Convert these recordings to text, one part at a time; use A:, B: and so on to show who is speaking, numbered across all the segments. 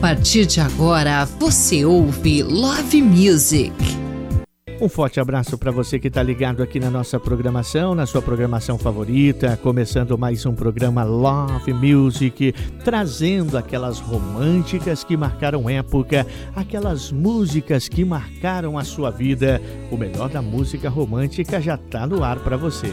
A: partir de agora, você ouve Love Music.
B: Um forte abraço para você que está ligado aqui na nossa programação, na sua programação favorita, começando mais um programa Love Music, trazendo aquelas românticas que marcaram época, aquelas músicas que marcaram a sua vida. O melhor da música romântica já está no ar para você.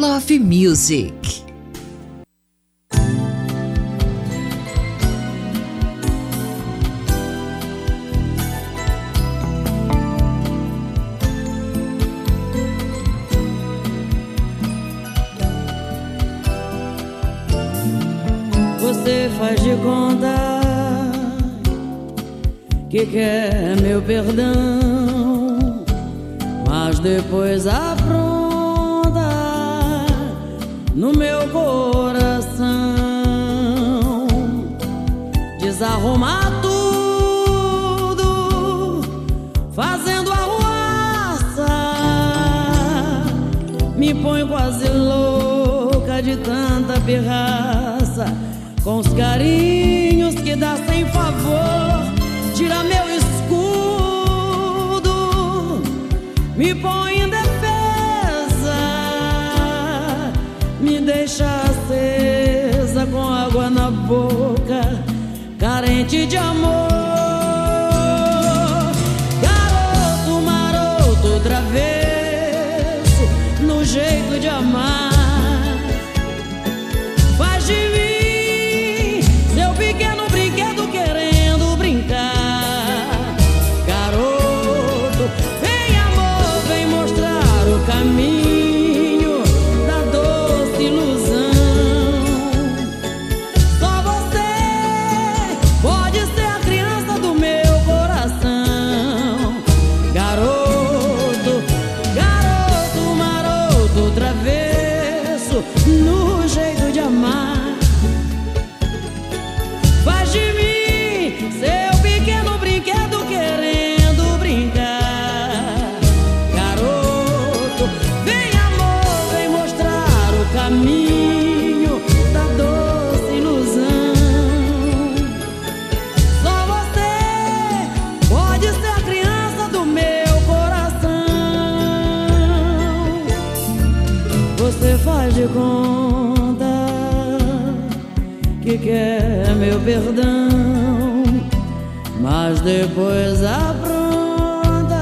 A: Love Music.
C: Você faz de conta que quer perdão, mas depois apronta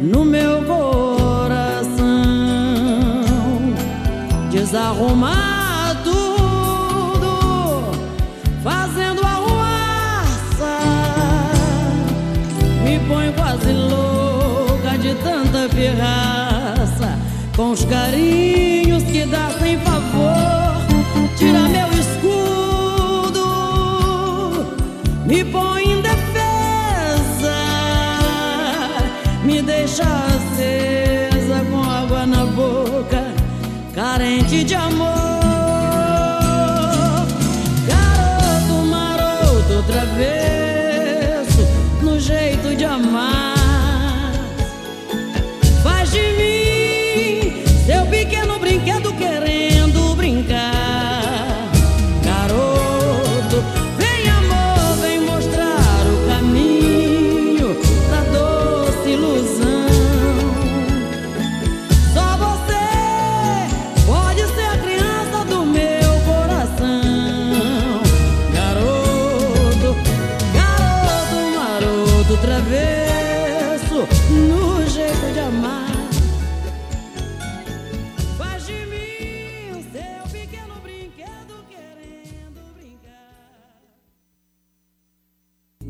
C: no meu coração. Desarrumar pirraça, com os carinhos que dá põe em defesa, me deixa acesa com água na boca, carente de amor. Garoto maroto, vez, no jeito de amar.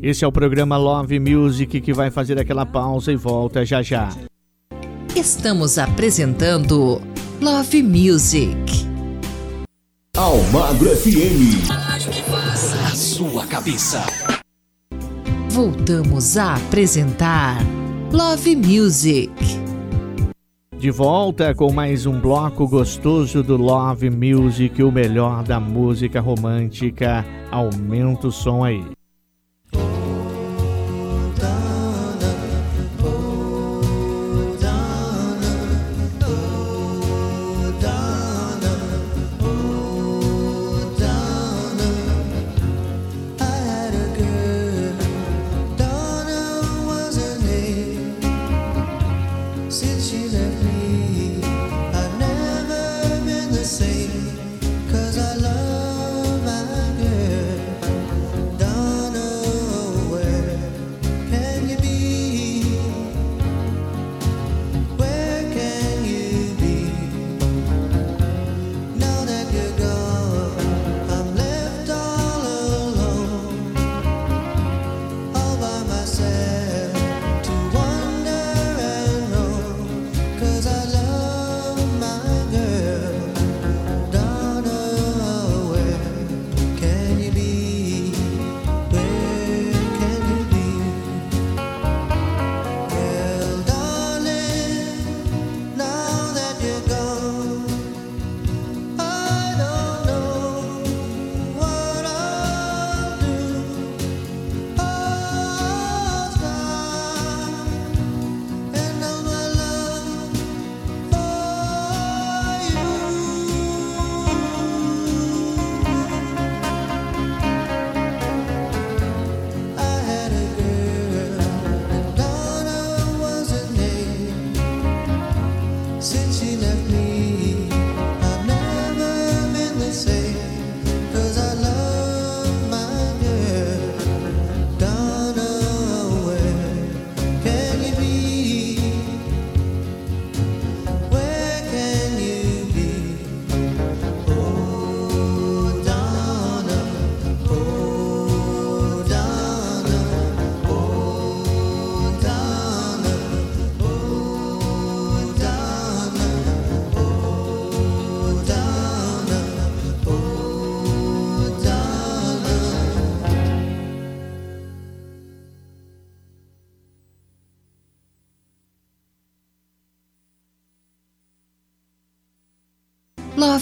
D: Esse é o programa Love Music que vai fazer aquela pausa e volta já já.
A: Estamos apresentando Love Music.
E: Almagro FM. A sua cabeça.
A: Voltamos a apresentar Love Music.
D: De volta com mais um bloco gostoso do Love Music, o melhor da música romântica. Aumenta o som aí.
A: she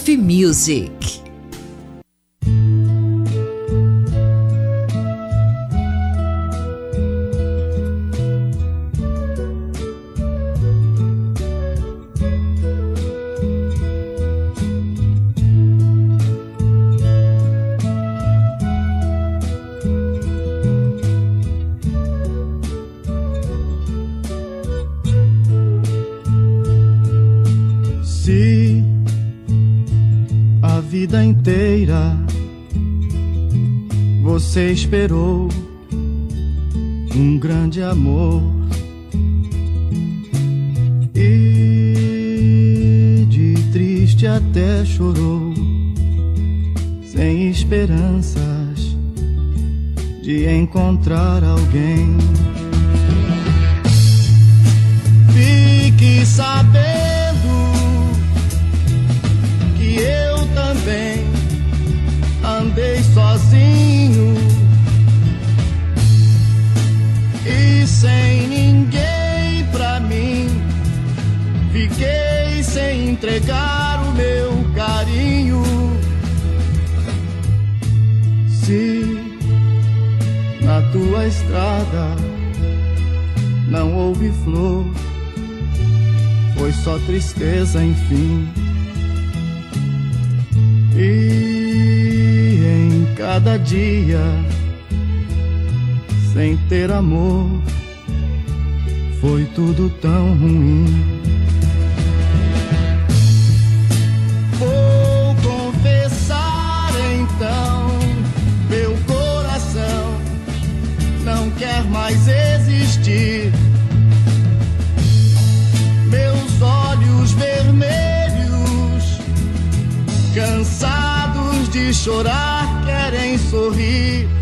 A: Music.
F: Esperou um grande amor e de triste até chorou, sem esperanças de encontrar alguém. Fique sabendo que eu também andei sozinho sem ninguém pra mim. Fiquei sem entregar o meu carinho. Se na tua estrada não houve flor, foi só tristeza, enfim. E cada dia sem ter amor foi tudo tão ruim. Vou confessar então, meu coração não quer mais existir. Meus olhos vermelhos, cansados de chorar querem sorrir.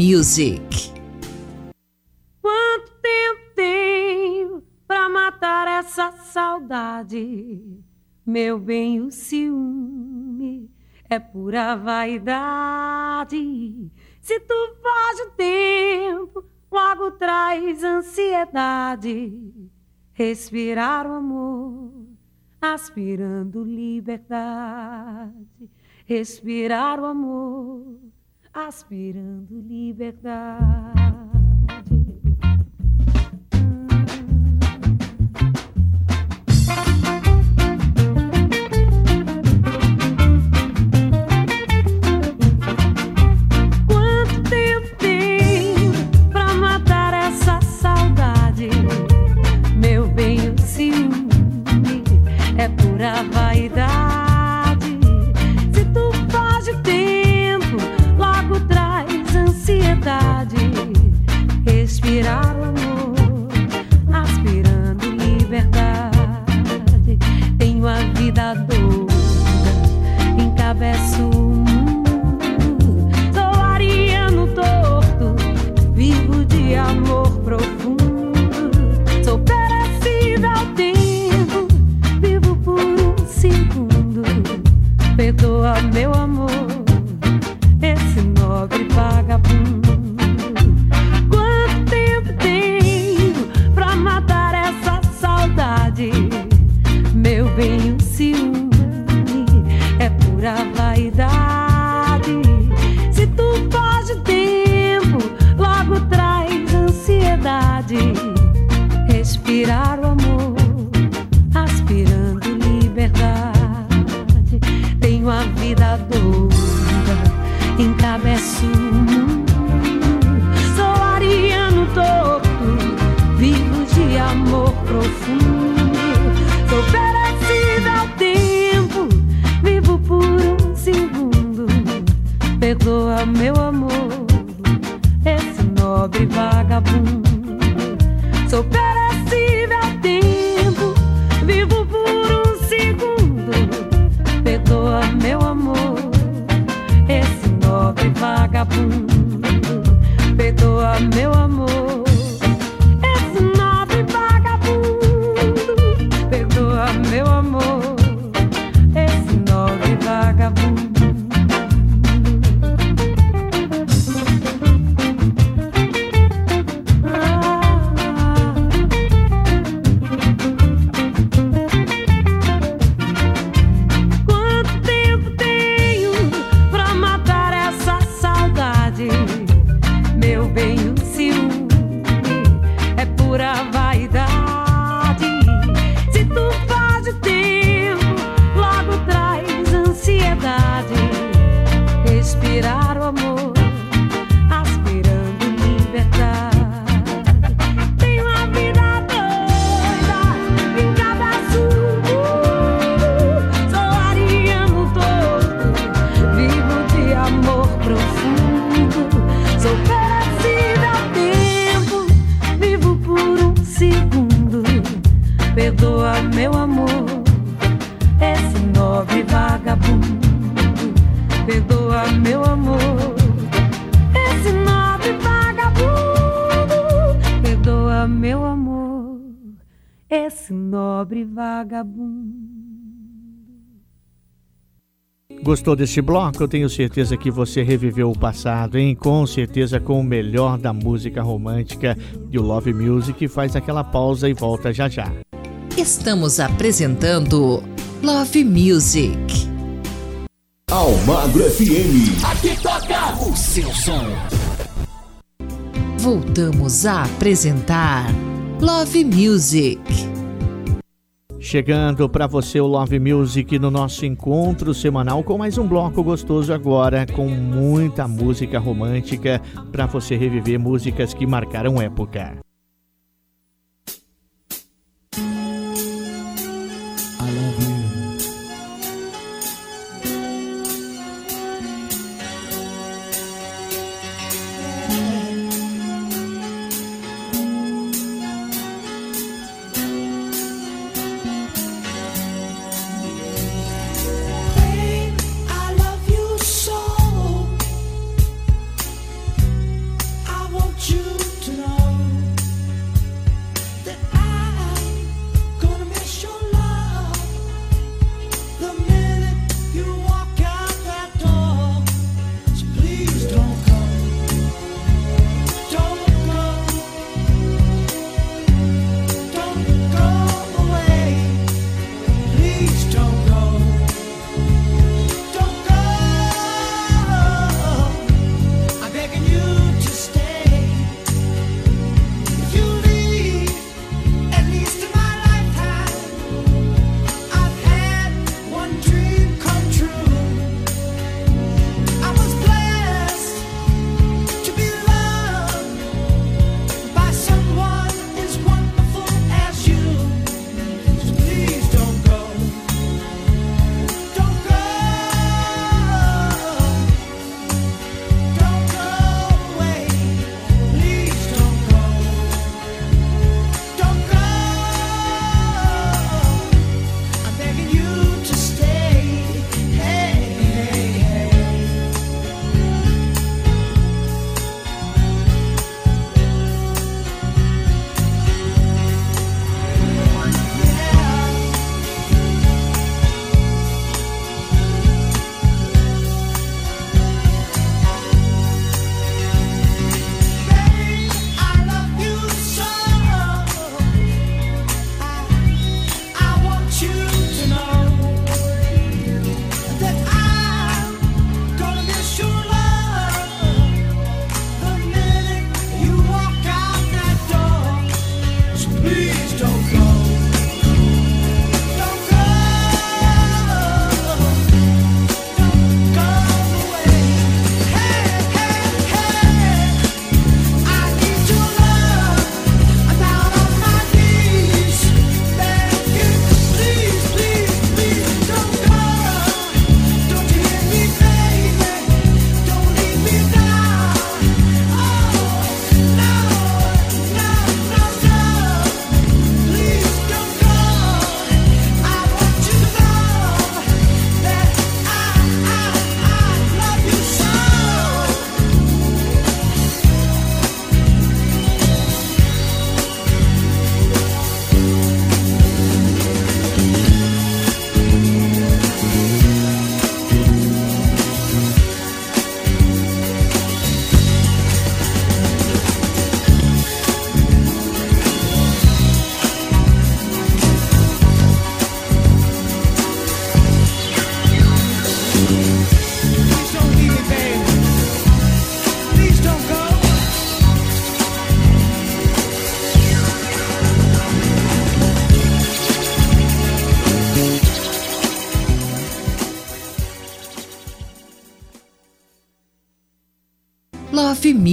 A: Music.
G: Quanto tempo tenho pra matar essa saudade? Meu bem, o ciúme é pura vaidade. Se tu foge o tempo, logo traz ansiedade. Respirar o amor, aspirando liberdade. Respirar o amor aspirando liberdade.
D: Gostou desse bloco? Eu tenho certeza que você reviveu o passado, hein? Com certeza com o melhor da música romântica e o Love Music faz aquela pausa e volta já já.
A: Estamos apresentando Love Music.
E: Almagro FM. Aqui toca o seu som.
A: Voltamos a apresentar Love Music.
D: Chegando para você o Love Music no nosso encontro semanal com mais um bloco gostoso agora com muita música romântica para você reviver músicas que marcaram época.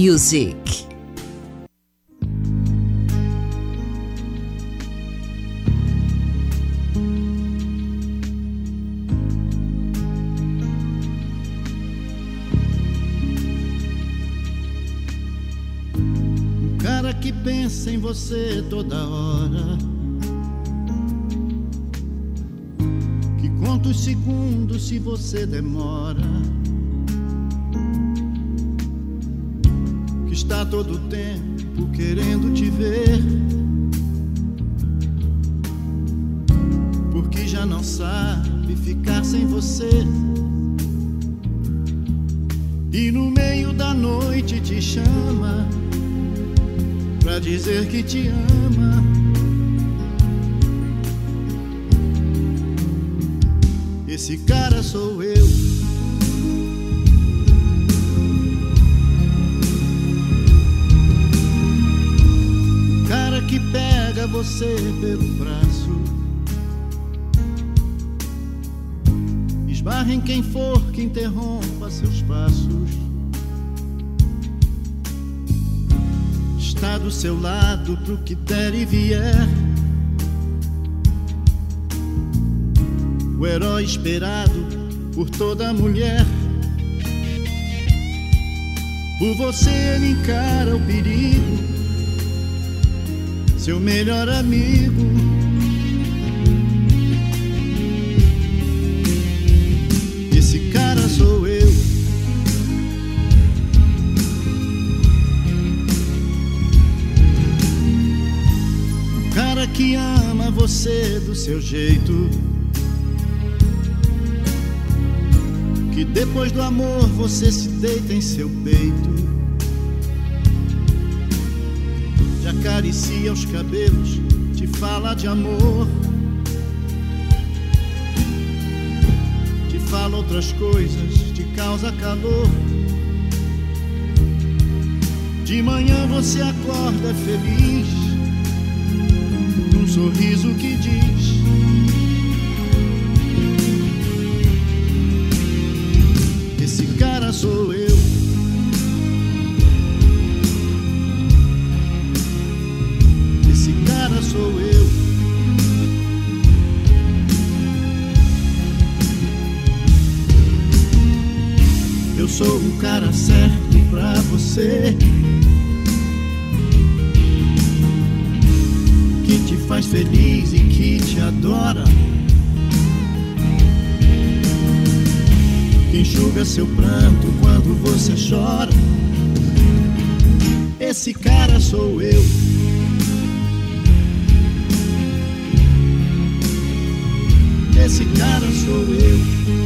A: Music.
F: Um cara que pensa em você toda hora. Que conta os segundos se você demora. Está todo tempo querendo te ver. Porque já não sabe ficar sem você. E no meio da noite te chama pra dizer que te ama. Esse cara sou eu. Você pelo braço. Esbarra em quem for que interrompa seus passos. Está do seu lado pro que der e vier. O herói esperado por toda mulher. Por você ele encara o perigo seu melhor amigo. Esse cara sou eu. O cara que ama você do seu jeito. Que depois do amor você se deita em seu peito. Acaricia os cabelos, te fala de amor. Te fala outras coisas, te causa calor. De manhã você acorda feliz, num sorriso que diz: cara certo pra você. Que te faz feliz e que te adora. Que enxuga seu pranto quando você chora. Esse cara sou eu. esse cara sou eu.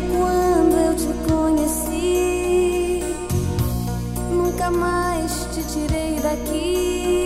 H: quando eu te conheci. Nunca mais te tirei daqui.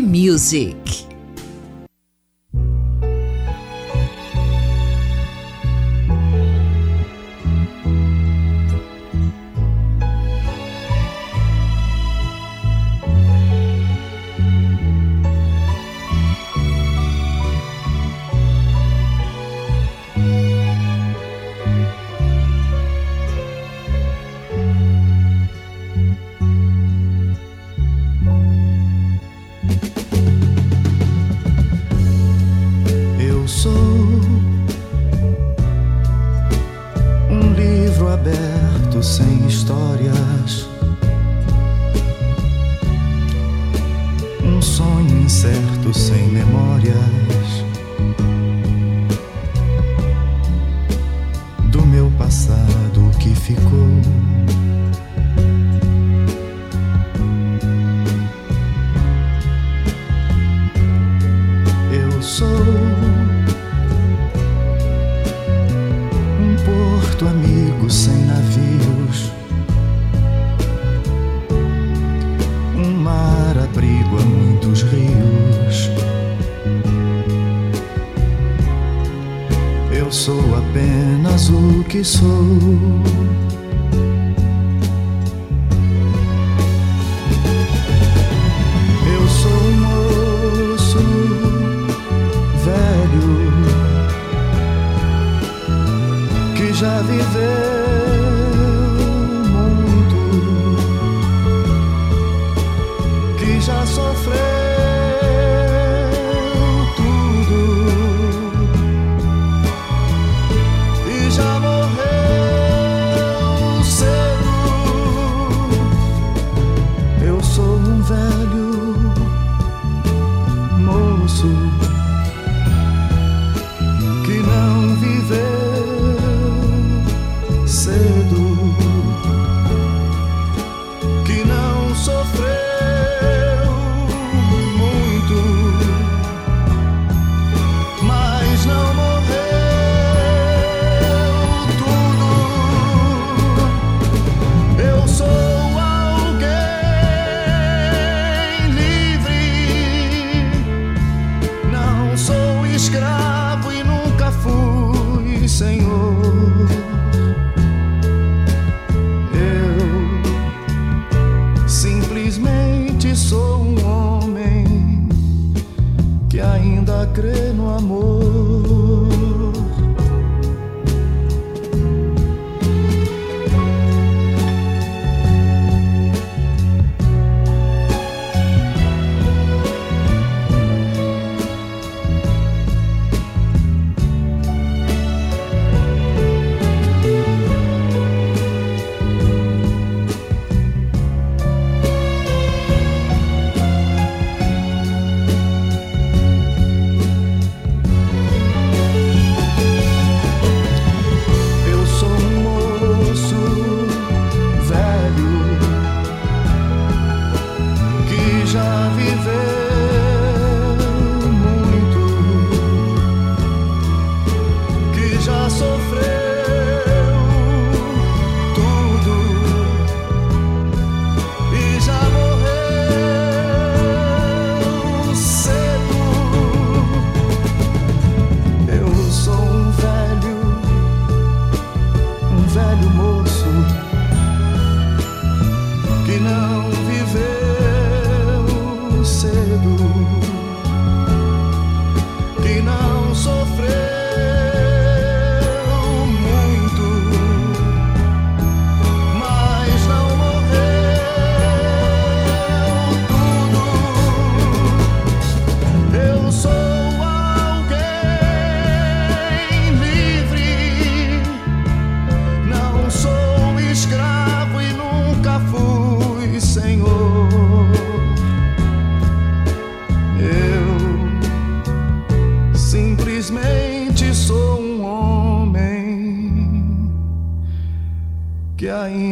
A: Music.
F: Sou. Ainda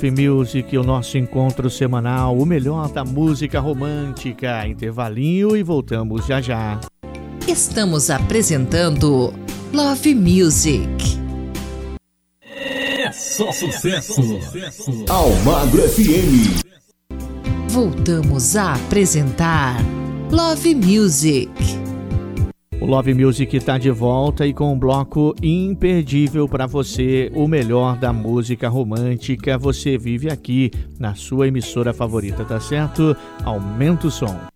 I: Love Music, o nosso encontro semanal, o melhor da música romântica. Intervalinho e voltamos já já.
G: Estamos apresentando Love Music.
J: É só sucesso. Almagro FM.
G: Voltamos a apresentar Love Music.
I: O Love Music está de volta e com um bloco imperdível para você, o melhor da música romântica. Você vive aqui na sua emissora favorita, tá certo? Aumenta o som.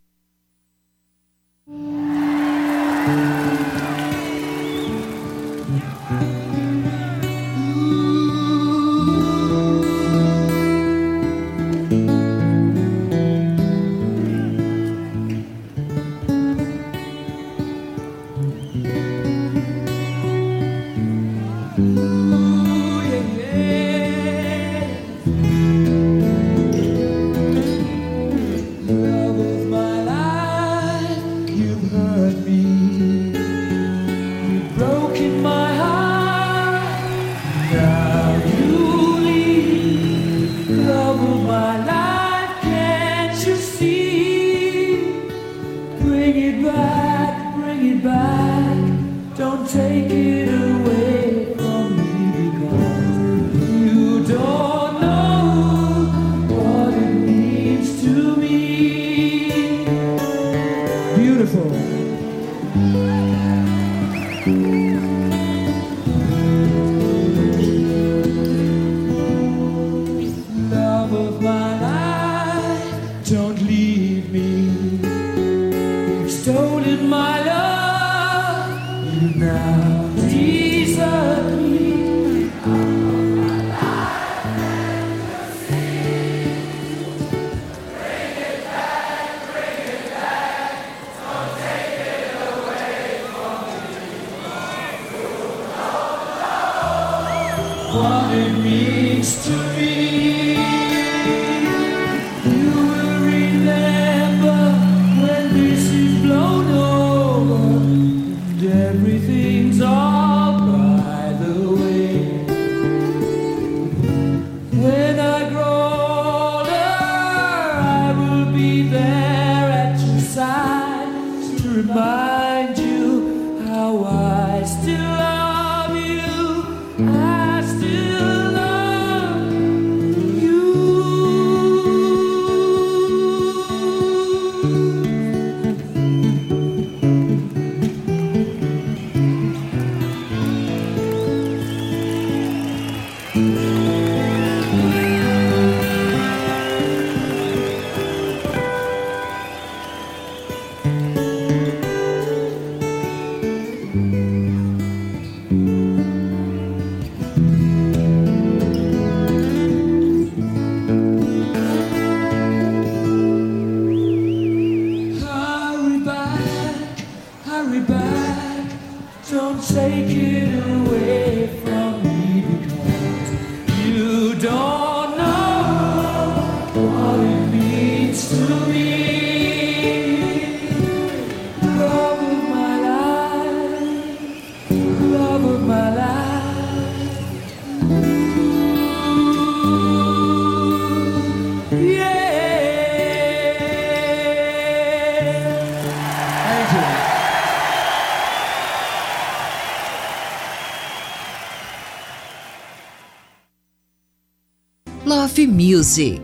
G: Music.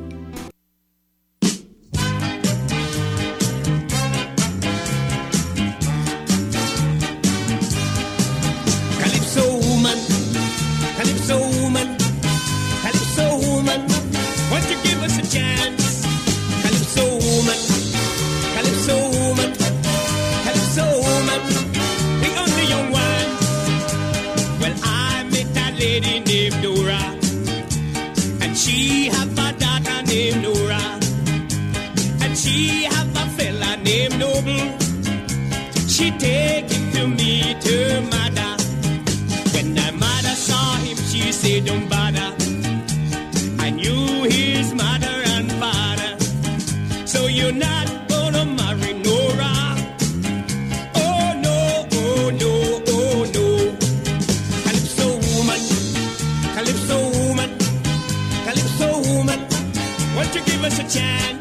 K: sunshine.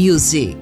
K: Music.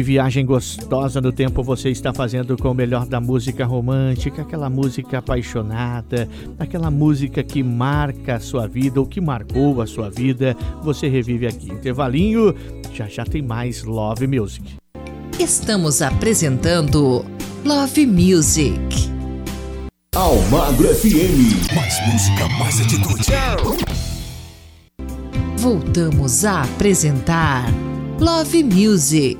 L: Que viagem gostosa no tempo você está fazendo com o melhor da música romântica, aquela música apaixonada, aquela música que marca a sua vida ou que marcou a sua vida. Você revive aqui. Intervalinho, já já tem mais Love Music.
A: Estamos apresentando Love Music.
E: Almagro FM. Mais música, mais atitude.
A: Voltamos a apresentar Love Music.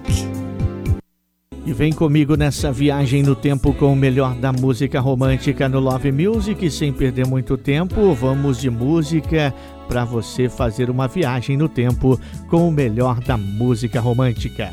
L: E vem comigo nessa viagem no tempo com o melhor da música romântica no Love Music. Sem perder muito tempo, vamos de música para você fazer uma viagem no tempo com o melhor da música romântica.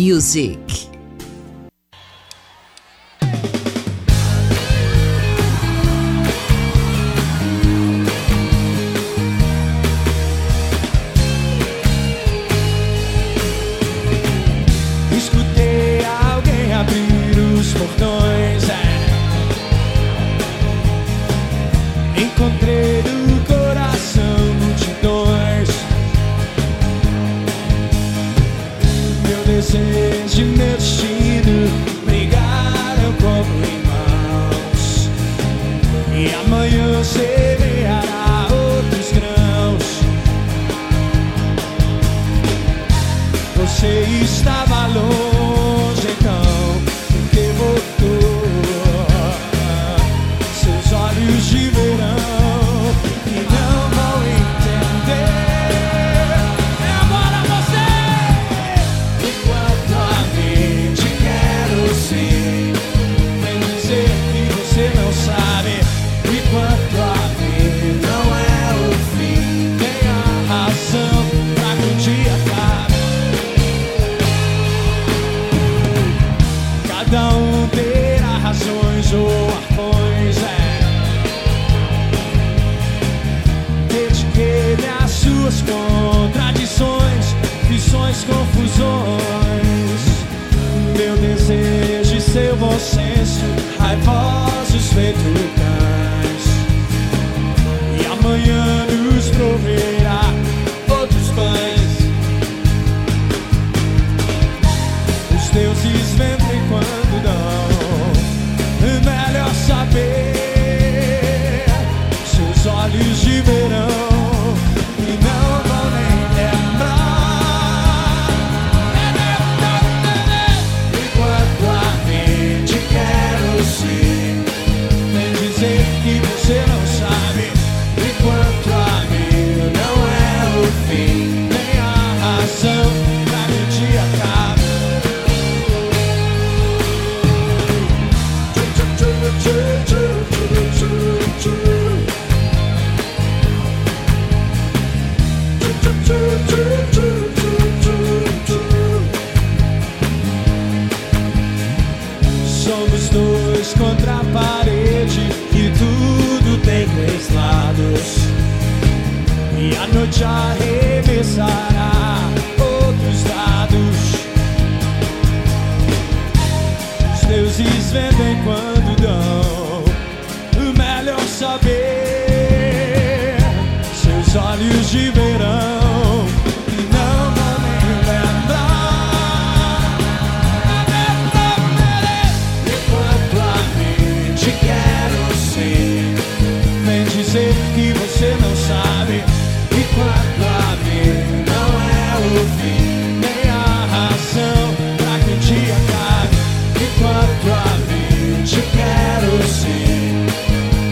M: multidões desejo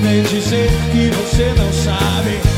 M: vem dizer que você não sabe.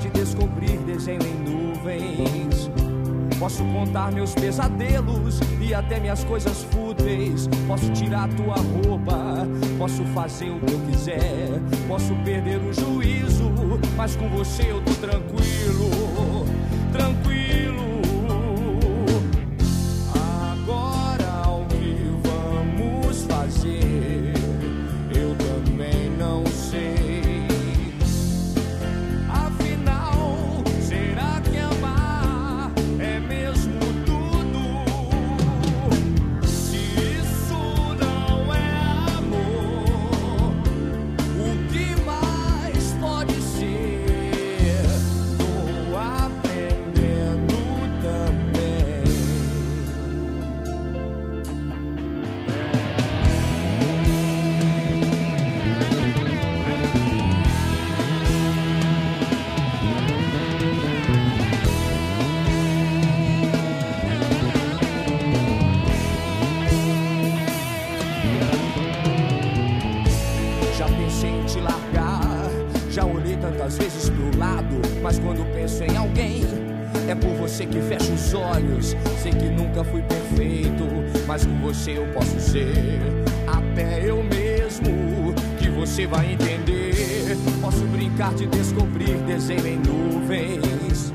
K: De descobrir desenho em nuvens. Posso contar meus pesadelos e até minhas coisas fúteis. Posso tirar tua roupa, posso fazer o que eu quiser. Posso perder o juízo, mas com você eu tô tranquilo. Já pensei em te largar, já olhei tantas vezes pro lado, mas quando penso em alguém, é por você que fecho os olhos. Sei que nunca fui perfeito, mas com você eu posso ser até eu mesmo. Que você vai entender. Posso brincar de descobrir desenho em nuvens.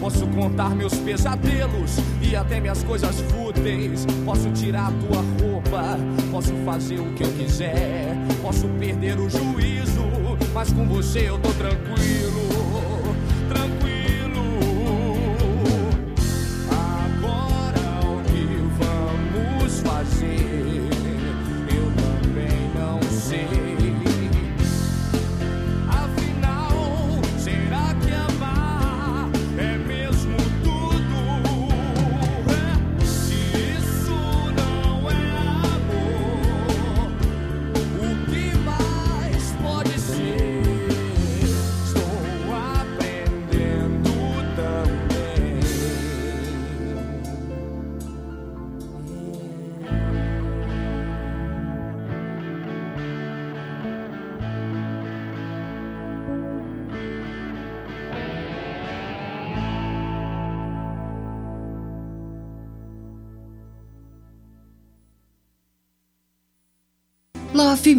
K: Posso contar meus pesadelos e até minhas coisas fúteis. Posso tirar a tua roupa, posso fazer o que eu quiser Posso perder o juízo, mas com você eu tô tranquilo.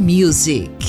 A: music.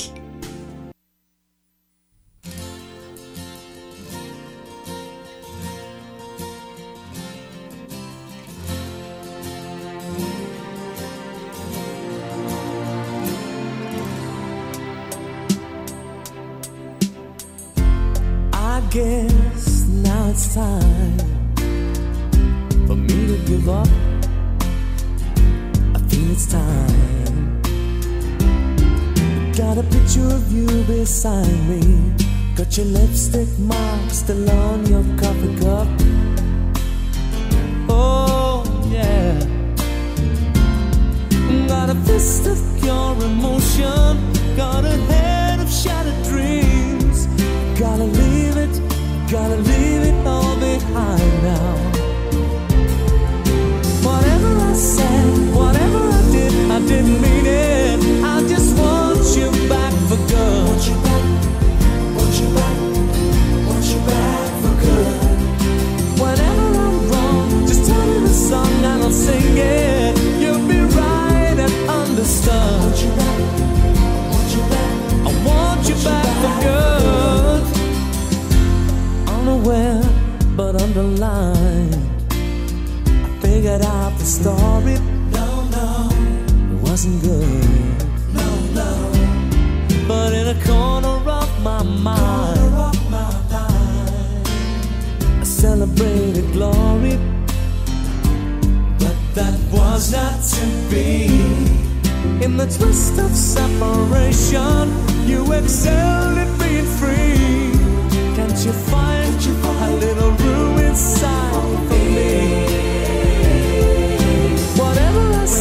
I: the story. No, no, wasn't good. No, no. But in a corner of my mind, of my mind. I celebrated glory. But that was not to be. In the twist of separation, you excelled at being free. Can't you find?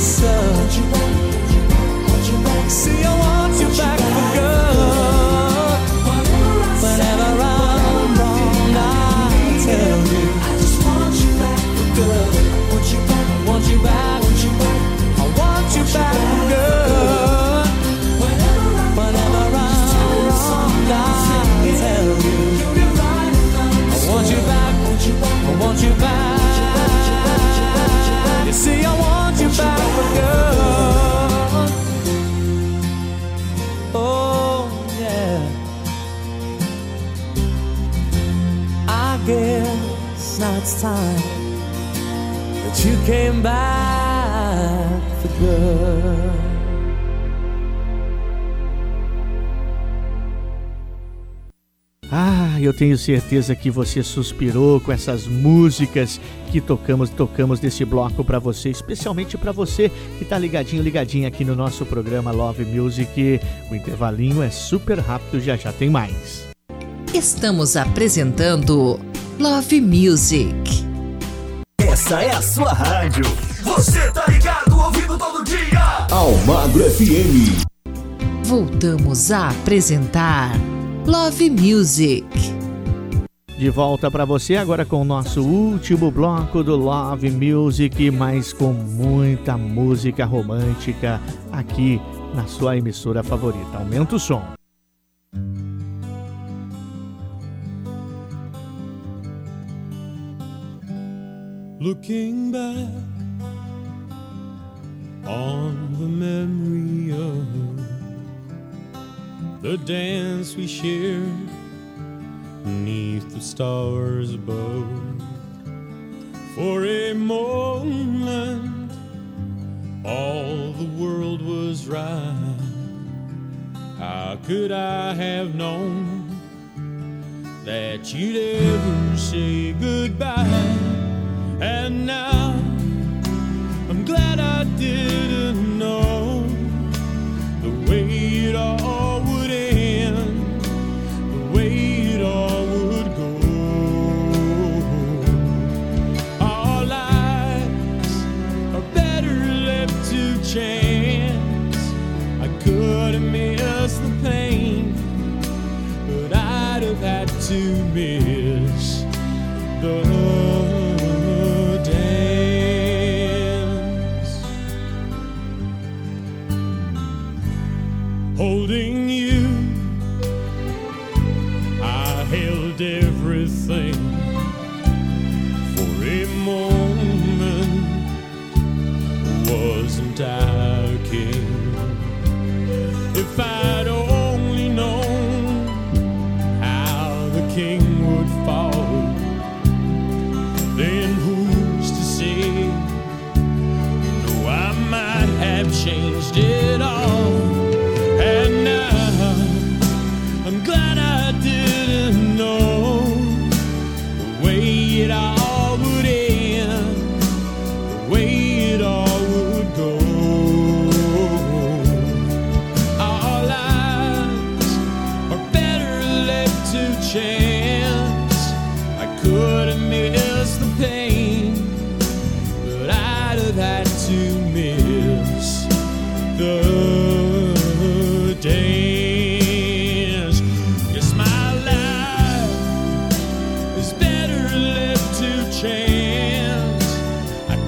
I: atenção. Se eu came back for good.
D: Ah, eu tenho certeza que você suspirou com essas músicas que tocamos, tocamos desse bloco para você, especialmente para você que tá ligadinho, ligadinho aqui no nosso programa Love Music. O intervalinho é super rápido, já já tem mais.
A: Estamos apresentando Love Music.
E: Essa é a sua rádio. Você tá ligado, ouvindo todo dia. Almagro FM.
A: Voltamos a apresentar Love Music.
D: De volta para você agora com o nosso último bloco do Love Music, mas com muita música romântica aqui na sua emissora favorita. Aumenta o som.
M: Looking back on the memory of the dance we shared beneath the stars above. For a moment, all the world was right. How could I have known that you'd ever say goodbye? And now I'm glad I didn't know the way it all would end, the way it all would go. Our lives are better left to chance. I could have missed the pain, but I'd have had to miss the Holding you, I held everything for a moment. Wasn't I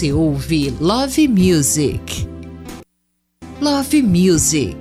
L: Você ouve Love Music. Love Music.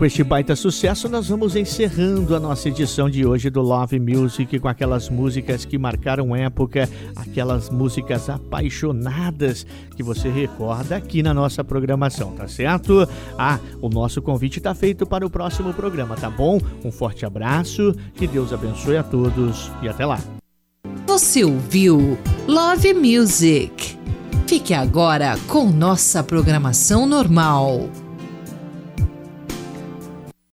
D: Com este baita sucesso, nós vamos encerrando a nossa edição de hoje do Love Music com aquelas músicas que marcaram época, aquelas músicas apaixonadas que você recorda aqui na nossa programação, tá certo? Ah, o nosso convite está feito para o próximo programa, tá bom? Um forte abraço, que Deus abençoe a todos e até lá.
A: Você ouviu Love Music. Fique agora com nossa programação normal.